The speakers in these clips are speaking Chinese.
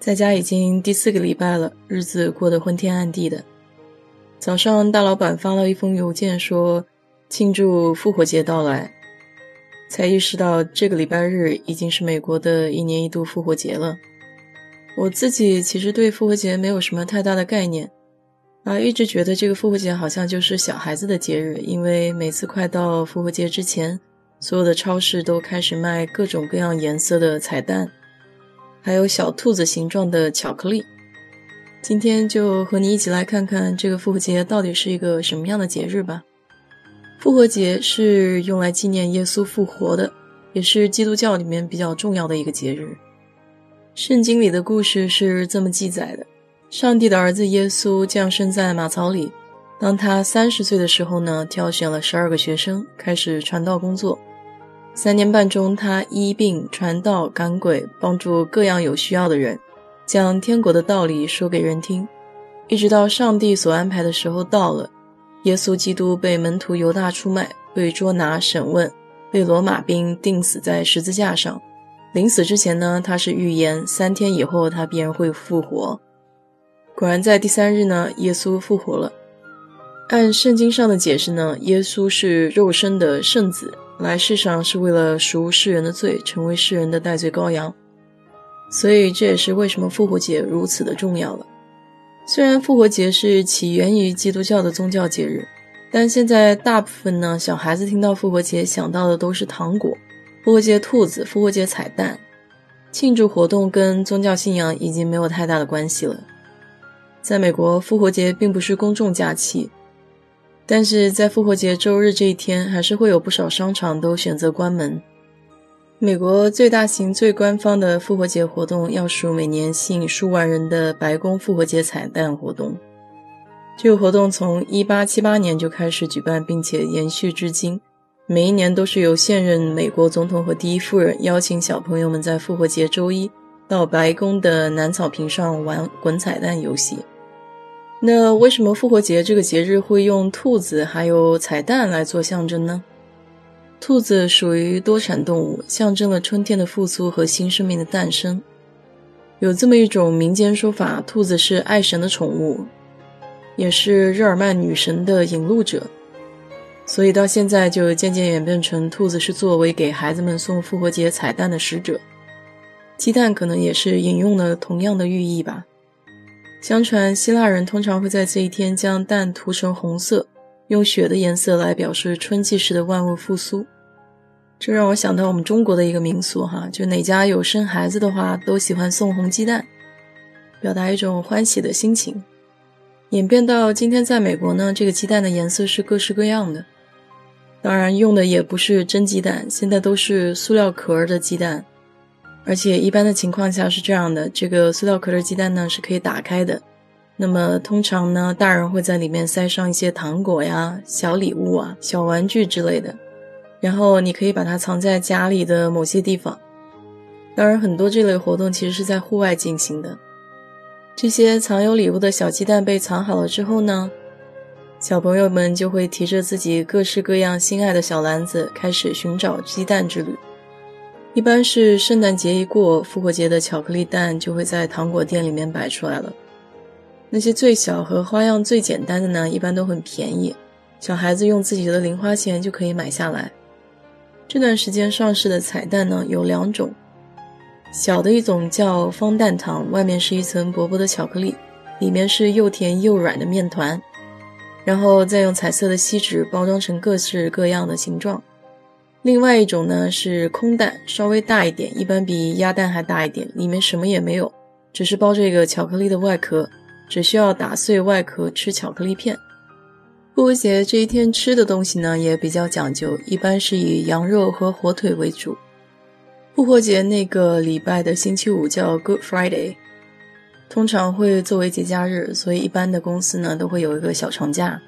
在家已经第四个礼拜了，日子过得昏天暗地的。早上大老板发了一封邮件，说庆祝复活节到来，才意识到这个礼拜日已经是美国的一年一度复活节了。我自己其实对复活节没有什么太大的概念，啊，一直觉得这个复活节好像就是小孩子的节日，因为每次快到复活节之前。所有的超市都开始卖各种各样颜色的彩蛋，还有小兔子形状的巧克力。今天就和你一起来看看这个复活节到底是一个什么样的节日吧。复活节是用来纪念耶稣复活的，也是基督教里面比较重要的一个节日。圣经里的故事是这么记载的：上帝的儿子耶稣降生在马槽里，当他三十岁的时候呢，挑选了十二个学生，开始传道工作。三年半中，他医病、传道、赶鬼，帮助各样有需要的人，将天国的道理说给人听，一直到上帝所安排的时候到了，耶稣基督被门徒犹大出卖，被捉拿审问，被罗马兵钉死在十字架上。临死之前呢，他是预言三天以后他必然会复活。果然，在第三日呢，耶稣复活了。按圣经上的解释呢，耶稣是肉身的圣子。来世上是为了赎世人的罪，成为世人的代罪羔羊，所以这也是为什么复活节如此的重要了。虽然复活节是起源于基督教的宗教节日，但现在大部分呢小孩子听到复活节想到的都是糖果、复活节兔子、复活节彩蛋，庆祝活动跟宗教信仰已经没有太大的关系了。在美国，复活节并不是公众假期。但是在复活节周日这一天，还是会有不少商场都选择关门。美国最大型、最官方的复活节活动，要数每年吸引数万人的白宫复活节彩蛋活动。这个活动从1878年就开始举办，并且延续至今。每一年都是由现任美国总统和第一夫人邀请小朋友们在复活节周一到白宫的南草坪上玩滚彩蛋游戏。那为什么复活节这个节日会用兔子还有彩蛋来做象征呢？兔子属于多产动物，象征了春天的复苏和新生命的诞生。有这么一种民间说法，兔子是爱神的宠物，也是日耳曼女神的引路者，所以到现在就渐渐演变成兔子是作为给孩子们送复活节彩蛋的使者。鸡蛋可能也是引用了同样的寓意吧。相传，希腊人通常会在这一天将蛋涂成红色，用血的颜色来表示春季时的万物复苏。这让我想到我们中国的一个民俗，哈，就哪家有生孩子的话，都喜欢送红鸡蛋，表达一种欢喜的心情。演变到今天，在美国呢，这个鸡蛋的颜色是各式各样的，当然用的也不是真鸡蛋，现在都是塑料壳的鸡蛋。而且一般的情况下是这样的，这个塑料壳的鸡蛋呢是可以打开的。那么通常呢，大人会在里面塞上一些糖果呀、小礼物啊、小玩具之类的，然后你可以把它藏在家里的某些地方。当然，很多这类活动其实是在户外进行的。这些藏有礼物的小鸡蛋被藏好了之后呢，小朋友们就会提着自己各式各样心爱的小篮子，开始寻找鸡蛋之旅。一般是圣诞节一过，复活节的巧克力蛋就会在糖果店里面摆出来了。那些最小和花样最简单的呢，一般都很便宜，小孩子用自己的零花钱就可以买下来。这段时间上市的彩蛋呢有两种，小的一种叫方蛋糖，外面是一层薄薄的巧克力，里面是又甜又软的面团，然后再用彩色的锡纸包装成各式各样的形状。另外一种呢是空蛋，稍微大一点，一般比鸭蛋还大一点，里面什么也没有，只是包着一个巧克力的外壳，只需要打碎外壳吃巧克力片。复活节这一天吃的东西呢也比较讲究，一般是以羊肉和火腿为主。复活节那个礼拜的星期五叫 Good Friday，通常会作为节假日，所以一般的公司呢都会有一个小长假。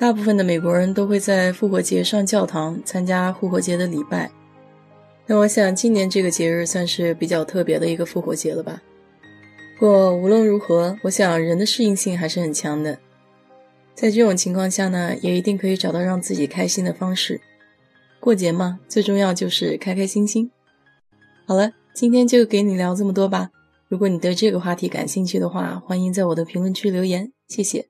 大部分的美国人都会在复活节上教堂参加复活节的礼拜。那我想今年这个节日算是比较特别的一个复活节了吧。不过无论如何，我想人的适应性还是很强的。在这种情况下呢，也一定可以找到让自己开心的方式。过节嘛，最重要就是开开心心。好了，今天就给你聊这么多吧。如果你对这个话题感兴趣的话，欢迎在我的评论区留言，谢谢。